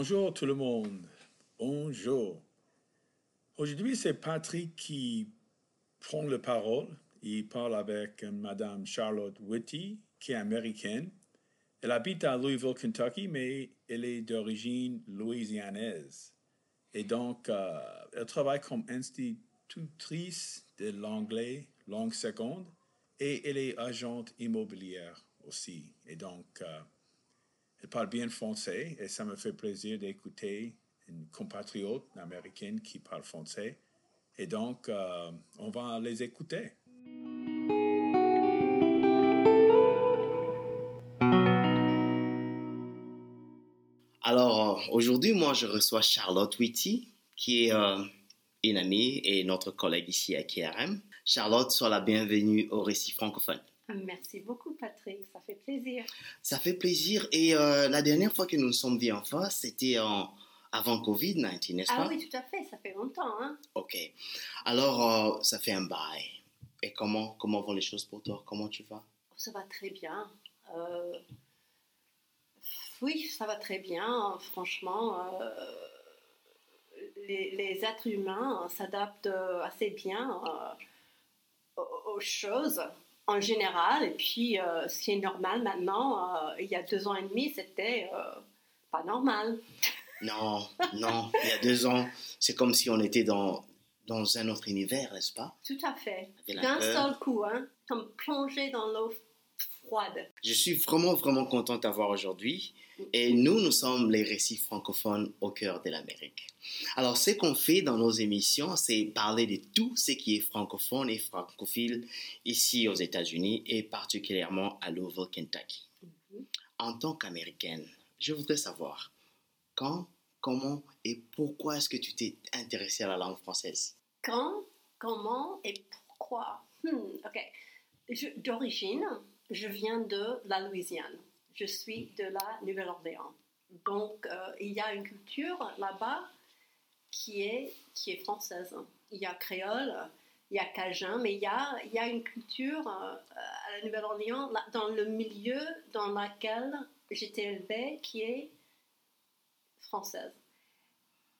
Bonjour tout le monde. Bonjour. Aujourd'hui, c'est Patrick qui prend la parole. Il parle avec Madame Charlotte Whitty, qui est américaine. Elle habite à Louisville, Kentucky, mais elle est d'origine louisianaise. Et donc, euh, elle travaille comme institutrice de l'anglais langue seconde et elle est agente immobilière aussi. Et donc, euh, elle parle bien français et ça me fait plaisir d'écouter une compatriote américaine qui parle français. Et donc, euh, on va les écouter. Alors, aujourd'hui, moi, je reçois Charlotte Whitty, qui est euh, une amie et notre collègue ici à KRM. Charlotte, sois la bienvenue au Récit francophone. Merci beaucoup, Patrick. Ça fait plaisir. Ça fait plaisir. Et euh, la dernière fois que nous nous sommes vus en face, c'était en, avant Covid-19, n'est-ce pas? Ah oui, tout à fait. Ça fait longtemps. Hein? OK. Alors, euh, ça fait un bail. Et comment, comment vont les choses pour toi? Comment tu vas? Ça va très bien. Euh, oui, ça va très bien. Franchement, les, les, êtres humains s'adaptent assez bien aux choses en général. Et puis, euh, ce qui est normal maintenant, euh, il y a deux ans et demi, c'était euh, pas normal. Non, non, il y a deux ans, c'est comme si on était dans, dans un autre univers, n'est-ce pas? Tout à fait. D'un seul coup, hein, comme plongé dans l'eau froide. Je suis vraiment, vraiment contente d'avoir aujourd'hui. Et nous, nous sommes les récits francophones au cœur de l'Amérique. Alors, ce qu'on fait dans nos émissions, c'est parler de tout ce qui est francophone et francophile ici aux États-Unis et particulièrement à Louisville, Kentucky. En tant qu'Américaine, je voudrais savoir quand, comment et pourquoi est-ce que tu t'es intéressée à la langue française? Quand, comment et pourquoi? Hmm, Ok. D'origine, je viens de la Louisiane je suis de la Nouvelle-Orléans. Donc, euh, il y a une culture là-bas qui est, qui est française. Il y a créole, il y a cajun, mais il y a, il y a une culture euh, à la Nouvelle-Orléans, dans le milieu dans lequel j'étais élevée, qui est française.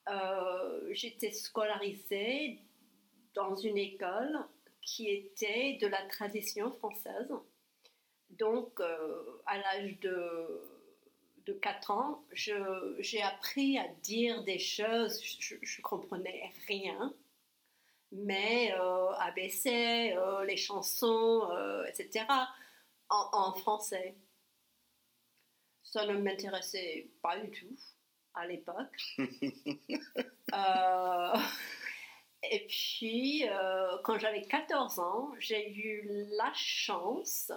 Euh, j'étais scolarisée dans une école qui était de la tradition française. Donc, euh, à l'âge de, de 4 ans, j'ai appris à dire des choses, je ne comprenais rien, mais euh, ABC, euh, les chansons, euh, etc., en, en, français. Ça ne m'intéressait pas du tout à l'époque. et puis, quand j'avais 14 ans, j'ai eu la chance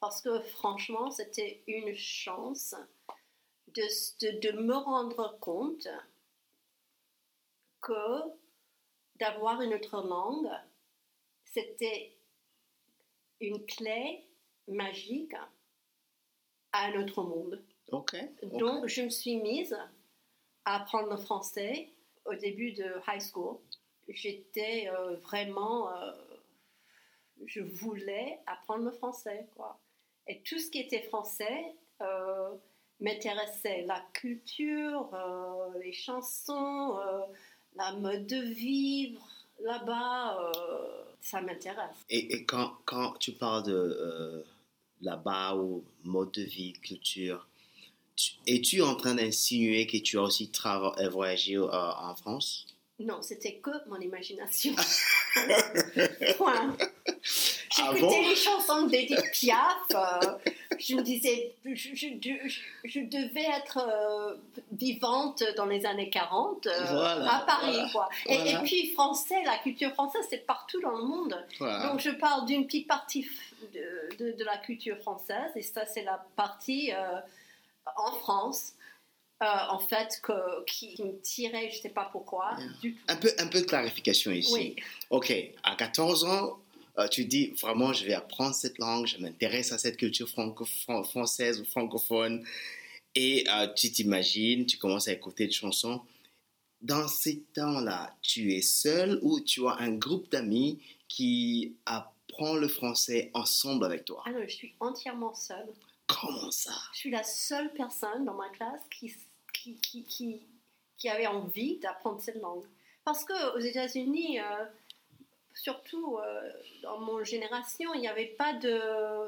parce que franchement, c'était une chance de, de, me rendre compte que d'avoir une autre langue, c'était une clé magique à un autre monde. Donc, je me suis mise à apprendre le français au début de high school. J'étais euh, vraiment... Euh, je voulais apprendre le français, quoi. Et tout ce qui était français euh, m'intéressait. La culture, euh, les chansons, euh, la mode de vivre là-bas, ça m'intéresse. Et, quand, quand, tu parles de là-bas ou mode de vie, culture, es-tu en train d'insinuer que tu as aussi voyagé en France? Non, c'était que mon imagination. Point. Ah J'écoutais les chansons d'Edith Piaf, euh, je me disais, je, je, je, devais être euh, vivante dans les années 40 euh, à Paris. Quoi. Et, et, puis français, la culture française, c'est partout dans le monde. Donc je parle d'une petite partie de, de, la culture française, et ça c'est la partie en France. en fait, que, qui, me tirait, je ne sais pas pourquoi, du tout. Un peu, un peu de clarification ici. Oui. Ok, à 14 ans, euh, tu dis vraiment, je vais apprendre cette langue, je m'intéresse à cette culture franco française ou francophone. Et euh, tu t'imagines, tu commences à écouter des chansons. Dans ces temps-là, tu es seul ou tu as un groupe d'amis qui apprend le français ensemble avec toi? Ah non, je suis entièrement seule. Comment ça? Je suis la seule personne dans ma classe qui, qui, qui, qui, avait envie d'apprendre cette langue. Parce qu'aux États-Unis, euh, surtout euh, dans mon génération, il n'y avait pas de.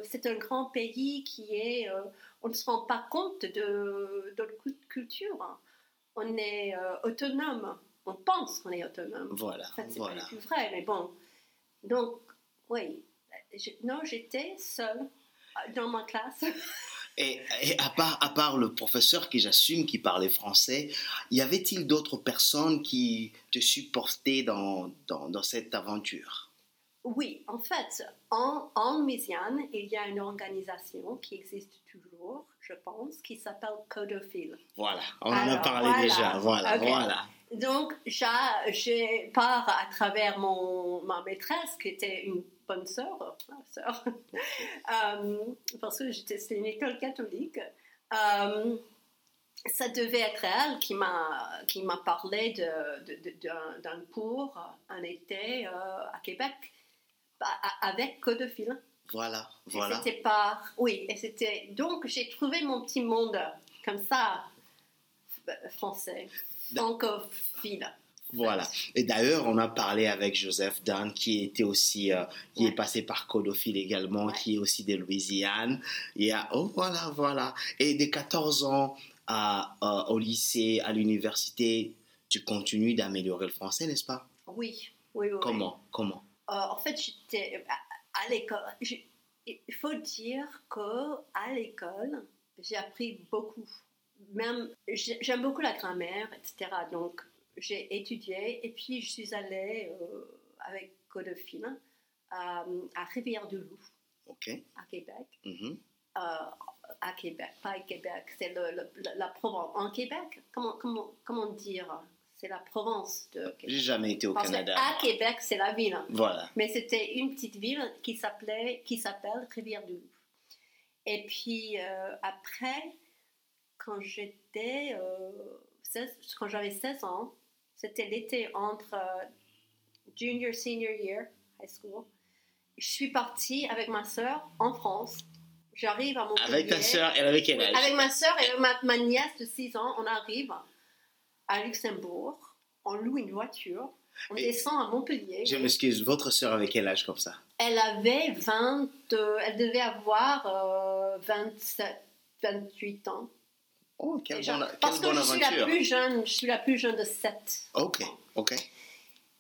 C'est un grand pays qui est. Euh, on ne se rend pas compte de notre culture. On est euh, autonome. On pense qu'on est autonome. Voilà. En fait, c'est voilà. pas plus vrai, mais bon. Donc, oui. non, j'étais seule dans ma classe. Et, à, part, à part le professeur qui j'assume qui parlait français, y avait-il d'autres personnes qui te supportaient dans, dans, dans, cette aventure? Oui, en fait, en, en Louisiane, il y a une organisation qui existe toujours, je pense, qui s'appelle Codophile. Voilà, on en a parlé voilà. déjà, voilà, okay. voilà. Donc, j'ai part à travers mon, ma maîtresse, qui était une bonne sœur, sœur euh, parce que c'était une école catholique. Euh, ça devait être elle qui m'a qui m'a parlé d'un cours un été euh, à Québec avec Codophile. Voilà, voilà. C'était pas, oui, et c'était donc j'ai trouvé mon petit monde comme ça français, francophile. Voilà. Et d'ailleurs, on a parlé avec Joseph Dan, qui était aussi, euh, qui ouais. est passé par Codophile également, ouais. qui est aussi de Louisiane. Il y a, oh voilà, voilà. Et de 14 ans à, euh, au lycée, à l'université, tu continues d'améliorer le français, n'est-ce pas? Oui, oui, oui. Comment? Comment? Euh, En fait, j'étais à, à l'école. Il faut dire que à l'école, j'ai appris beaucoup. Même, j'aime beaucoup la grammaire, etc. Donc, j'ai étudié et puis je suis allée euh, avec Codophile à, à Rivière-du-Loup, okay. à Québec. Mm -hmm. euh, à Québec, pas à Québec, c'est la Provence. En Québec, comment, comment, comment dire C'est la Provence de Québec. J'ai jamais été au Parce Canada. À Québec, c'est la ville. Voilà. Mais c'était une petite ville qui s'appelait, qui s'appelle Rivière-du-Loup. Et puis euh, après, quand j'étais, euh, quand j'avais 16 ans, c'était l'été entre euh, junior, senior year, high school. Je suis partie avec ma sœur en France. J'arrive à Montpellier. Avec ta sœur, elle avait quel âge? Avec ma sœur et ma, ma, nièce de 6 ans, on arrive à Luxembourg. On loue une voiture. On et descend à Montpellier. Je m'excuse, votre sœur avait quel âge comme ça? Elle avait 20, euh, elle devait avoir euh, 27, 28 ans. Oh, quelle bonne, quelle Parce que je aventure. suis la plus jeune, je suis la plus jeune de 7. Ok, ok.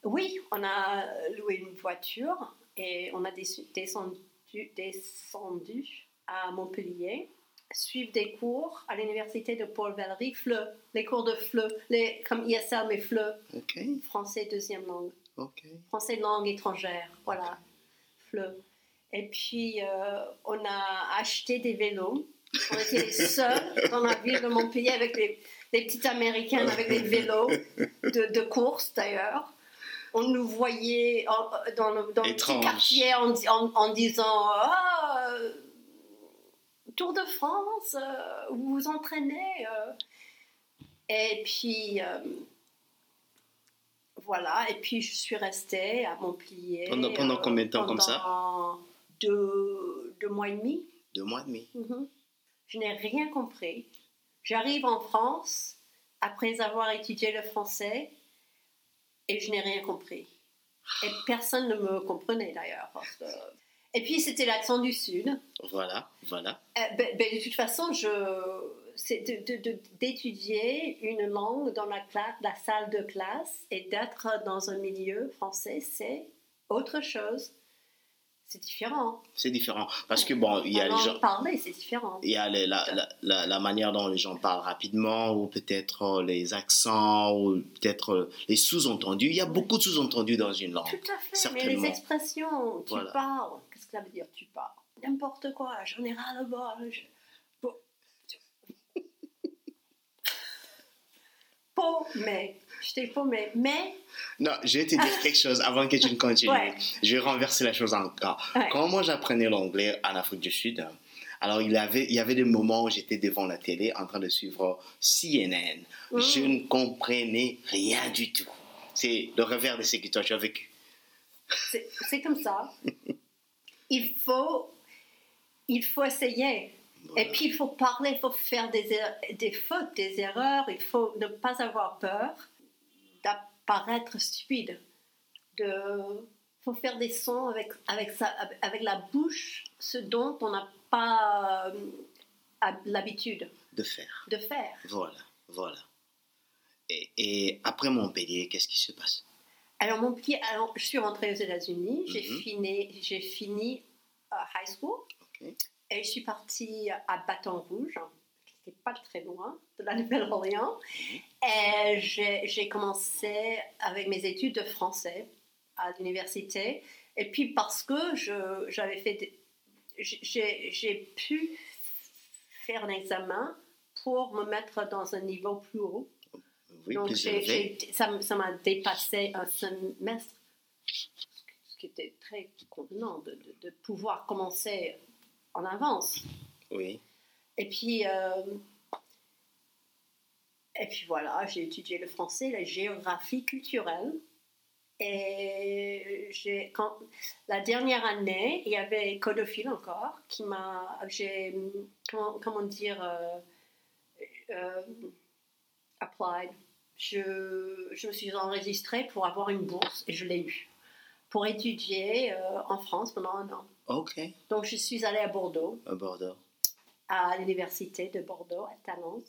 Oui, on a loué une voiture et on a descendu, descendu à Montpellier, suivre des cours à l'université de Paul-Valéry, FLE, les cours de FLE, les, comme ISL mais FLE, okay. français deuxième langue, okay. français langue étrangère, voilà, FLE. Et puis euh, on a acheté des vélos. On était les seuls dans la ville de Montpellier avec les, les petites américaines avec des vélos de, de course d'ailleurs on nous voyait en, dans le, dans le petit quartier en, en, en disant ah, Tour de France, euh, vous vous entraînez. Euh. Et puis, euh, voilà, et puis je suis restée à Montpellier. Pendant, pendant combien de temps comme ça? deux, deux mois et demi. Deux mois et demi. Mm -hmm. Je n'ai rien compris. J'arrive en France après avoir étudié le français et je n'ai rien compris. Et personne ne me comprenait d'ailleurs. Que... Et puis c'était l'accent du Sud. Voilà, voilà. Euh, ben, ben, de toute façon, je... c'est d'étudier une langue dans la, classe, la salle de classe et d'être dans un milieu français, c'est autre chose. C'est différent. C'est différent. Parce que, bon, il y a les gens. parlée, c'est différent. Il y a les- la, la, la, la manière dont les gens parlent rapidement, ou peut-être euh, les accents, ou peut-être euh, les sous-entendus. Il y a beaucoup de sous-entendus dans une langue. Tout à fait, mais les expressions, tu Voilà. parles, qu'est-ce que ça veut dire tu parles? N'importe quoi, j'en ai ras le bol. Je... Paumé, je t'ai paumé, mais Non, je vais te dire quelque chose avant que tu ne continues. Ouais. Je vais renverser la chose encore. Ouais. Quand moi j'apprenais l'anglais en Afrique du Sud, alors il y avait, il y avait des moments où j'étais devant la télé en train de suivre CNN. Mm. Je ne comprenais rien du tout. C'est le revers de ce que toi tu as vécu. c'est c'est comme ça. Il faut, il faut essayer. Voilà. Et puis il faut parler, il faut faire des, er- des fautes, des erreurs, il faut ne pas avoir peur d'apparaître stupide. De, faut faire des sons avec, avec, sa, avec la bouche, ce dont on n'a pas euh, l'habitude De faire. de faire. Voilà, voilà. Et, et après Montpellier, qu'est-ce qui se passe? Alors, mon petit, alors, je suis rentrée aux États-Unis, j'ai Mhm. fini, j'ai fini euh, high school. Et je suis partie à Bâton Rouge, qui n'était pas très loin de la Nouvelle-Orléans. Et j'ai commencé avec mes études de français à l'université. Et puis parce que j'avais fait, j'ai pu faire un examen pour me mettre dans un niveau plus haut. Oui, Donc, ça m'a dépassé un semestre, ce qui était très convenant de, de- de pouvoir commencer en avance. Oui. Et puis, euh, et puis voilà, j'ai étudié le français, la géographie culturelle. Et j'ai, quand, la dernière année, il y avait Codophile encore qui m'a. J'ai. Comment, comment dire. euh, euh, applied. Je, je me suis enregistrée pour avoir une bourse et je l'ai eue. Pour étudier euh, en France pendant un an. Ok. Donc je suis allée à Bordeaux À Bordeaux. à l'université de Bordeaux, à Talence.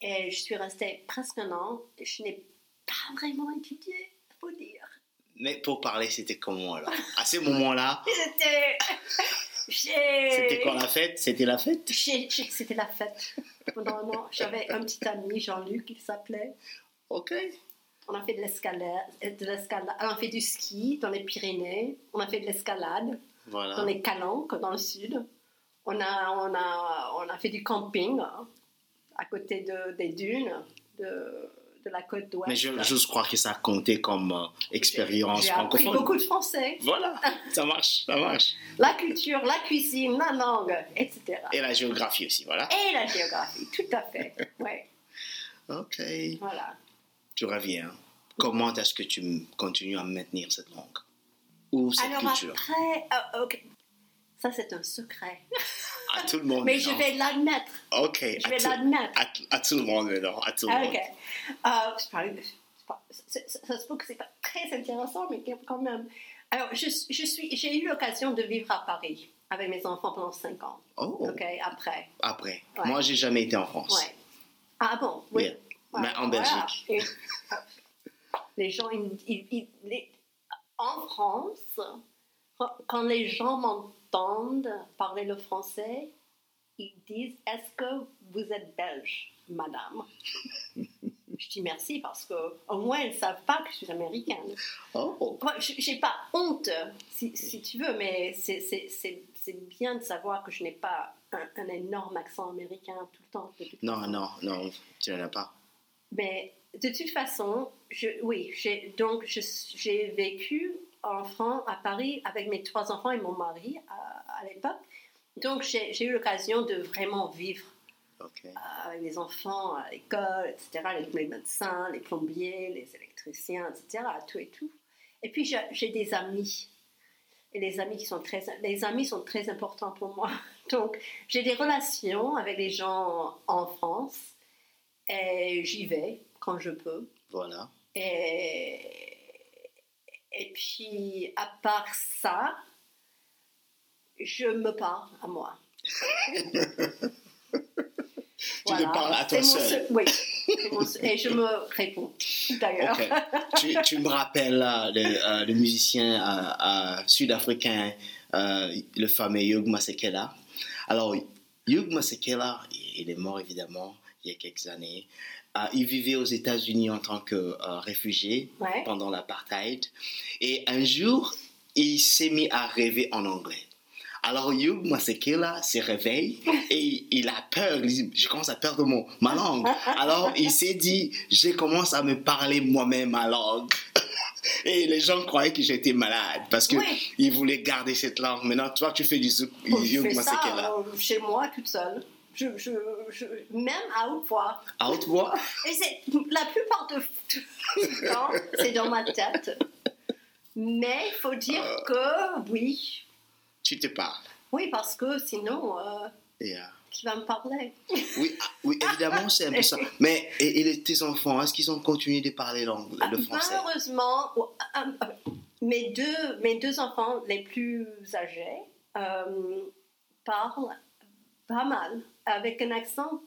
Et je suis restée presque un an. Je n'ai pas vraiment étudié, faut dire. Mais pour parler, c'était comment alors? À ce moment-là, C'était. c'était quoi la fête? C'était la fête? C'était la fête. Pendant un an, j'avais un petit ami, Jean-Luc, il s'appelait. Ok. On a fait de l'escalade, de l'escalade. On a fait du ski dans les Pyrénées. On a fait de l'escalade dans les Calanques, dans le sud. On a, on a, on a fait du camping à côté de, des dunes de, de la côte d'Ouest. Mais je, j'ose croire que ça comptait comme euh, expérience J'ai appris francophone. beaucoup de français. Voilà, ça marche, ça marche. La culture, la cuisine, la langue, etc. Et la géographie aussi, voilà. Et la géographie, tout à fait. Ouais, Ok. voilà. Tu reviens. Comment est-ce que tu continues à maintenir cette langue? Ou cette Alors culture? après, euh. Ça, c'est un secret. À tout le monde. Mais je vais l'admettre. Ok. Je à vais l'admettre. à, tout le monde maintenant. À tout le Ah, monde. c'est- ça, ça se peut que c'est pas très intéressant, mais quand même. Alors, je, je suis, j'ai eu l'occasion de vivre à Paris avec mes enfants pendant 5 ans. Oh, Ok, après. après. Ouais. Moi, j'ai jamais été en France. Ouais. Ah bon, oui. Yeah. Ouais, Mais en voilà. Belgique. Et, les gens, ils- ils- ils- les- en France, quand- les gens m'entendent parler le français, ils disent Est-ce que vous êtes belge, madame? Je dis merci parce que au moins ils ne savent pas que je suis américaine. Oh, Moi, je n'ai pas honte, si, si tu veux, mais c'est- c'est c'est- c'est bien de savoir que je n'ai pas un, un énorme accent américain tout le temps. non, façon. non, non, tu n'en as pas. Mais de toute façon, je, oui, j'ai, donc j'ai vécu en France, à Paris, avec mes trois enfants et mon mari à, à l'époque. Donc j'ai, eu l'occasion de vraiment vivre euh, avec les enfants à l'école, etc., les, les médecins, les plombiers, les électriciens, etc., tout et tout. Et puis j'ai, j'ai des amis. Et les amis qui sont très, les amis sont très importants pour moi. Donc j'ai des relations avec les gens en France et j'y vais quand je peux. Voilà. Et, et puis, à part ça, je me parle à moi. Tu te parles à toi seul. seul- Oui. Seul- Et je me réponds. d'ailleurs. Tu, tu me rappelles là, le, euh, le musicien euh, euh, sud-africain, euh, le fameux Hugh Masekela. Alors, Hugh Masekela, il est mort évidemment il y a quelques années. Euh, il vivait aux États-Unis en tant que euh, réfugié Ouais. pendant l'apartheid. Et un jour, il s'est mis à rêver en anglais. Alors Hugh Masekela se réveille et il a peur. Il dit, je commence à perdre mon, ma langue. Alors il s'est dit, je commence à me parler moi-même ma langue. Et les gens croyaient que j'étais malade parce que Oui. voulaient garder cette langue. Maintenant, toi, tu fais du zouk- Je Hugh Masekela. euh, chez moi toute seule. Je, je, je, même à haute voix. À haute voix? Et c'est la plupart de du temps, c'est dans ma tête. Mais il faut dire Euh. que oui, Tu te parles. oui, parce que sinon, euh, euh, qui va me parler? oui, ah, oui, évidemment, c'est un peu ça. Mais et, tes enfants, est-ce qu'ils ont continué de parler l'anglais, le français? Malheureusement, mes, deux, mes deux enfants les plus âgés euh, parlent pas mal, avec un accent.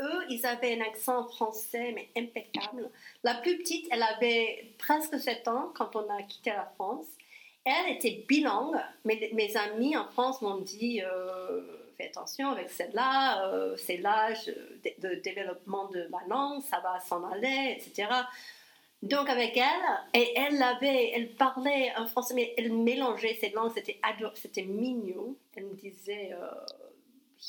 Eux, ils avaient un accent français, mais impeccable. La plus petite, elle avait presque 7 ans quand on a quitté la France. Elle était bilingue, mais mes amis en France m'ont dit euh, fais attention avec celle-là, euh, c'est l'âge de, développement de la langue, ça va s'en aller, etc. Donc avec elle, et elle avait, elle parlait un français, mais elle mélangeait ces langues, c'était mignon. Elle me disait euh,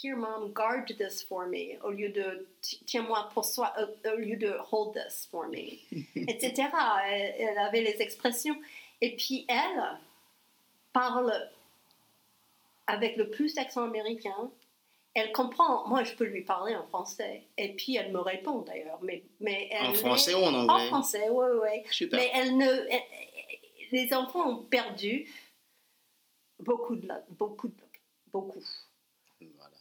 Here, mom, guard this for me, au lieu de tiens-moi pour soi, euh, au lieu de hold this for me, etc. Elle, elle avait les expressions. Et puis elle parle avec le plus d'accent américain. Elle comprend, moi je peux lui parler en français. Et puis elle me répond d'ailleurs. Mais, mais elle En est- français ou en En anglais? français, oui, oui. Super. Mais elle ne, elle- les enfants ont perdu beaucoup de, la- beaucoup, de- beaucoup.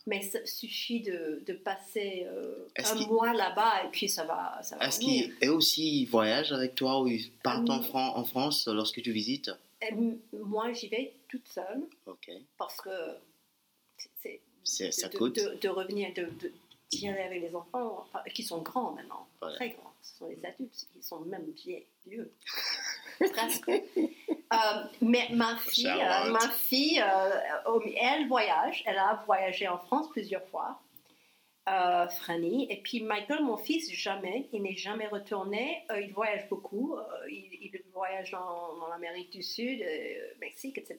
Mais ça suffit de, de passer euh, un mois là-bas et puis ça va, ça va Est-ce qu'ils aussi voyagent avec toi ou ils partent en, Euh, Fran- en France lorsque tu visites? Et m- Moi, j'y vais toute seule Ok. parce que c'est Ça de, coûte? de, de revenir, de, de, d'y aller avec les enfants enfin, qui sont grands maintenant, Voilà. très grands. Ce sont les adultes, ils sont même vieux, vieux. presque. Euh, mais ma fille, euh, ma fille euh, elle voyage, elle a voyagé en France plusieurs fois. Franny et puis Michael, mon fils, jamais, il n'est jamais retourné. Il voyage beaucoup, il, il voyage dans, dans l'Amérique du Sud, Mexique, etc.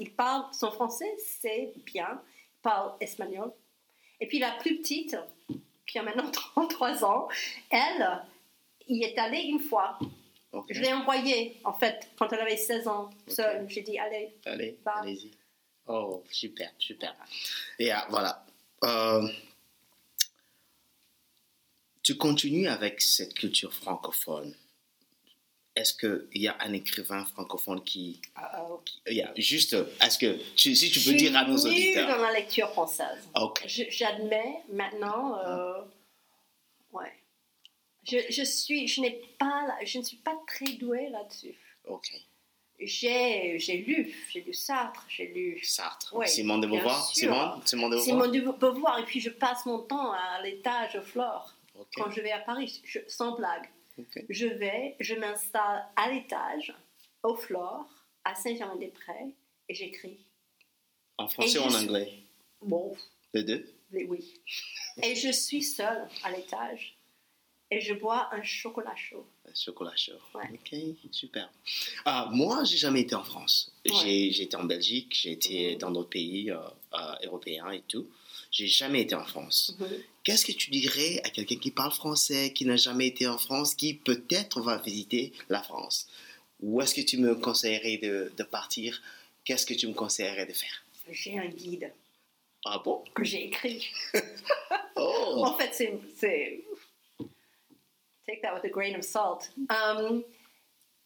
Il parle son français, c'est bien, il parle espagnol. Et puis la plus petite, qui a maintenant 33 ans, elle, y est allée une fois. Je l'ai envoyée, en fait, quand elle avait 16 ans, seule. J'ai dit, allez, Allez, allez-y. Oh, super, super. Et ah, voilà. Euh, tu continues avec cette culture francophone. Est-ce qu'il y a un écrivain francophone qui... euh, il y a juste... Est-ce que... tu- si tu je peux suis dire à nos auditeurs... dans la lecture française. Ok. Je- J'admets maintenant, euh, ouais. Je, je suis, je n'ai pas, je ne suis pas très douée là-dessus. Ok. J'ai, j'ai lu, j'ai lu Sartre, j'ai lu Sartre. Ouais, Simone de Beauvoir. Simone, Simone de Beauvoir. Simone de Beauvoir, et puis je passe mon temps à l'étage Flore Ok. quand je vais à Paris, je- sans blague. Je vais, je m'installe à l'étage, au Flore, à Saint-Germain-des-Prés, et j'écris. En français ou en anglais? Bon, Les deux? Oui. Et je suis seule à l'étage et je bois un chocolat chaud. Un Chocolat chaud. Ouais. Ok, super. Ah, moi, j'ai jamais été en France. Ouais. J'ai été en Belgique, j'ai été Mhm. dans d'autres pays euh, euh, européens et tout. J'ai jamais été en France. Qu'est-ce que tu dirais à quelqu'un qui parle français, qui n'a jamais été en France, qui peut-être va visiter la France? Où est-ce que tu me conseillerais de, de partir? Qu'est-ce que tu me conseillerais de faire? J'ai un guide Ah bon? Que j'ai écrit. Oh En fait, c'est. Take that with a grain of salt. Um,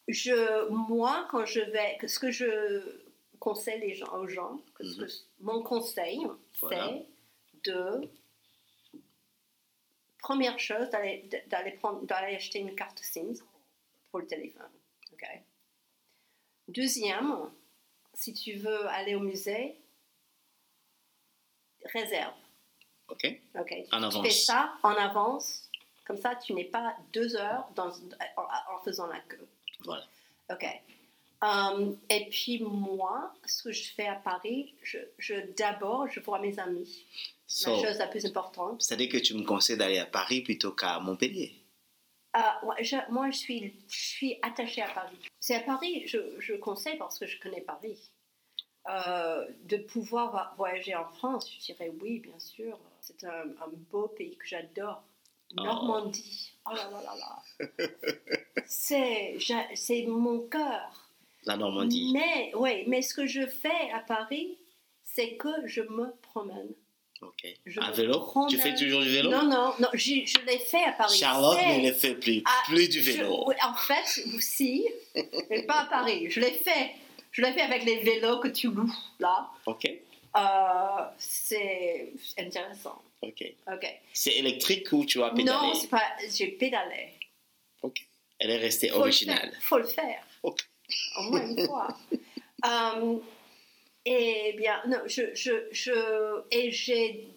je, moi, quand je vais. Ce que je conseille les gens, aux gens, que- mon conseil, Voilà. c'est de. Première chose, d'aller d'aller prendre- d'aller acheter une carte SIM pour le téléphone. ok? Deuxième, si tu veux aller au musée, réserve. Ok. Ok. En Tu avance. fais ça en avance Comme ça, tu n'es pas deux heures dans, en, en faisant la queue. Voilà. OK. Um, et puis moi, ce que je fais à Paris, je, je d'abord, je vois mes amis. So, la chose la plus importante. C'est-à-dire que tu me conseilles d'aller à Paris plutôt qu'à Montpellier? Euh, ouais, je- moi, je suis, je suis attachée à Paris. C'est à Paris, je, je conseille parce que je connais Paris. Euh, de pouvoir voyager en France, je dirais oui, bien sûr. C'est un, un beau pays que j'adore. Oh. Normandie. Oh là là là là. c'est, mon cœur. La Normandie. Mais, oui, mais ce que je fais à Paris, c'est que je me promène. Ok. Je À vélo? Promène. Tu fais toujours du vélo? Non, non, non, je, je l'ai fait à Paris. Charlotte ne le fait plus. Plus du vélo. en fait, si, mais pas à Paris. Je l'ai fait. Je l'ai fait avec les vélos que tu loues, là. Ok. Euh, c'est intéressant. Ok. Ok. C'est électrique ou tu vas pédaler? Non, c'est pas. J'ai pédalé. Ok. Elle est restée Faut le originale. faire, Faut le faire. Ok. Au moins une fois. Euh, et bien, non, je, je, je, et j'ai,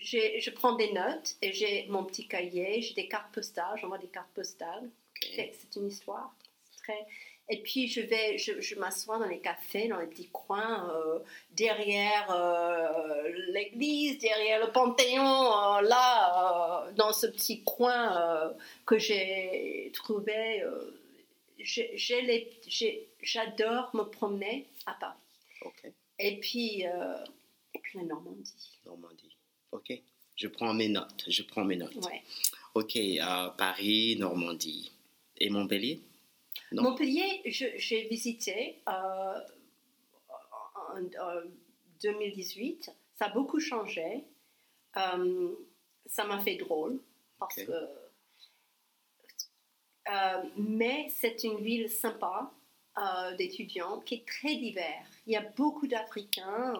j'ai, je prends des notes et j'ai mon petit cahier, j'ai des cartes postales, j'envoie des cartes postales. C'est c'est une histoire. C'est Très... Et puis je vais, je, je m'assois dans les cafés, dans les petits coins, euh, derrière euh, l'église, derrière le Panthéon, euh, là, dans ce petit coin que j'ai trouvé. J'adore me promener à Paris. Et puis, et puis la Normandie. Normandie. Ok. Je prends mes notes. Je prends mes notes. Ouais. Ok. Paris, Normandie. Et Montpellier? Non. Montpellier, j'ai visité euh, en, en 2018. Ça a beaucoup changé. Euh, ça m'a fait drôle parce que. euh, mais c'est une ville sympa d'étudiants qui est très divers. Il y a beaucoup d'Africains.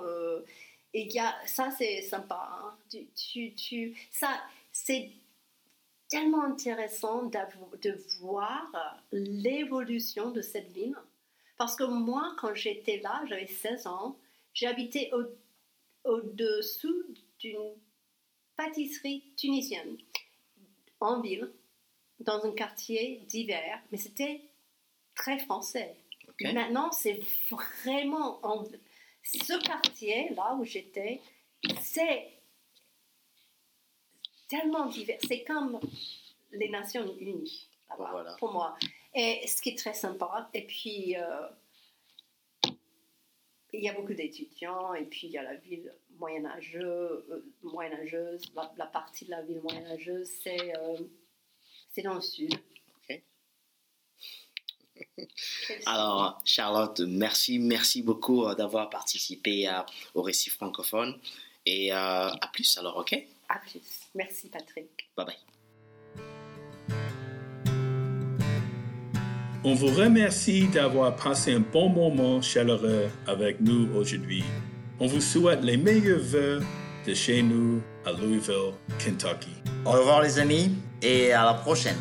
et il y a, ça, c'est sympa. hein. Tu, tu, tu- ça, c'est tellement intéressant de voir l'évolution de cette ville. Parce que moi, quand j'étais là, j'avais 16 ans, j'habitais au- au-dessous d'une pâtisserie tunisienne en ville, dans un quartier divers, mais c'était très français. Maintenant, c'est vraiment en- ce quartier là où j'étais, c'est tellement divers. C'est comme les Nations Unies Voilà. pour moi. Et ce qui est très sympa. Et puis euh, il y a beaucoup d'étudiants. Et puis il y a la ville moyenâgeuse, euh, moyenâgeuse la, la partie de la ville moyenâgeuse, c'est euh, c'est dans le sud. Alors, Charlotte, merci, merci beaucoup euh, d'avoir participé à- au récit francophone. Et euh, à plus alors, ok? À plus. Merci Patrick. Bye bye. On vous remercie d'avoir passé un bon moment chaleureux avec nous aujourd'hui. On vous souhaite les meilleurs vœux de chez nous à Louisville, Kentucky. Au revoir les amis et à la prochaine.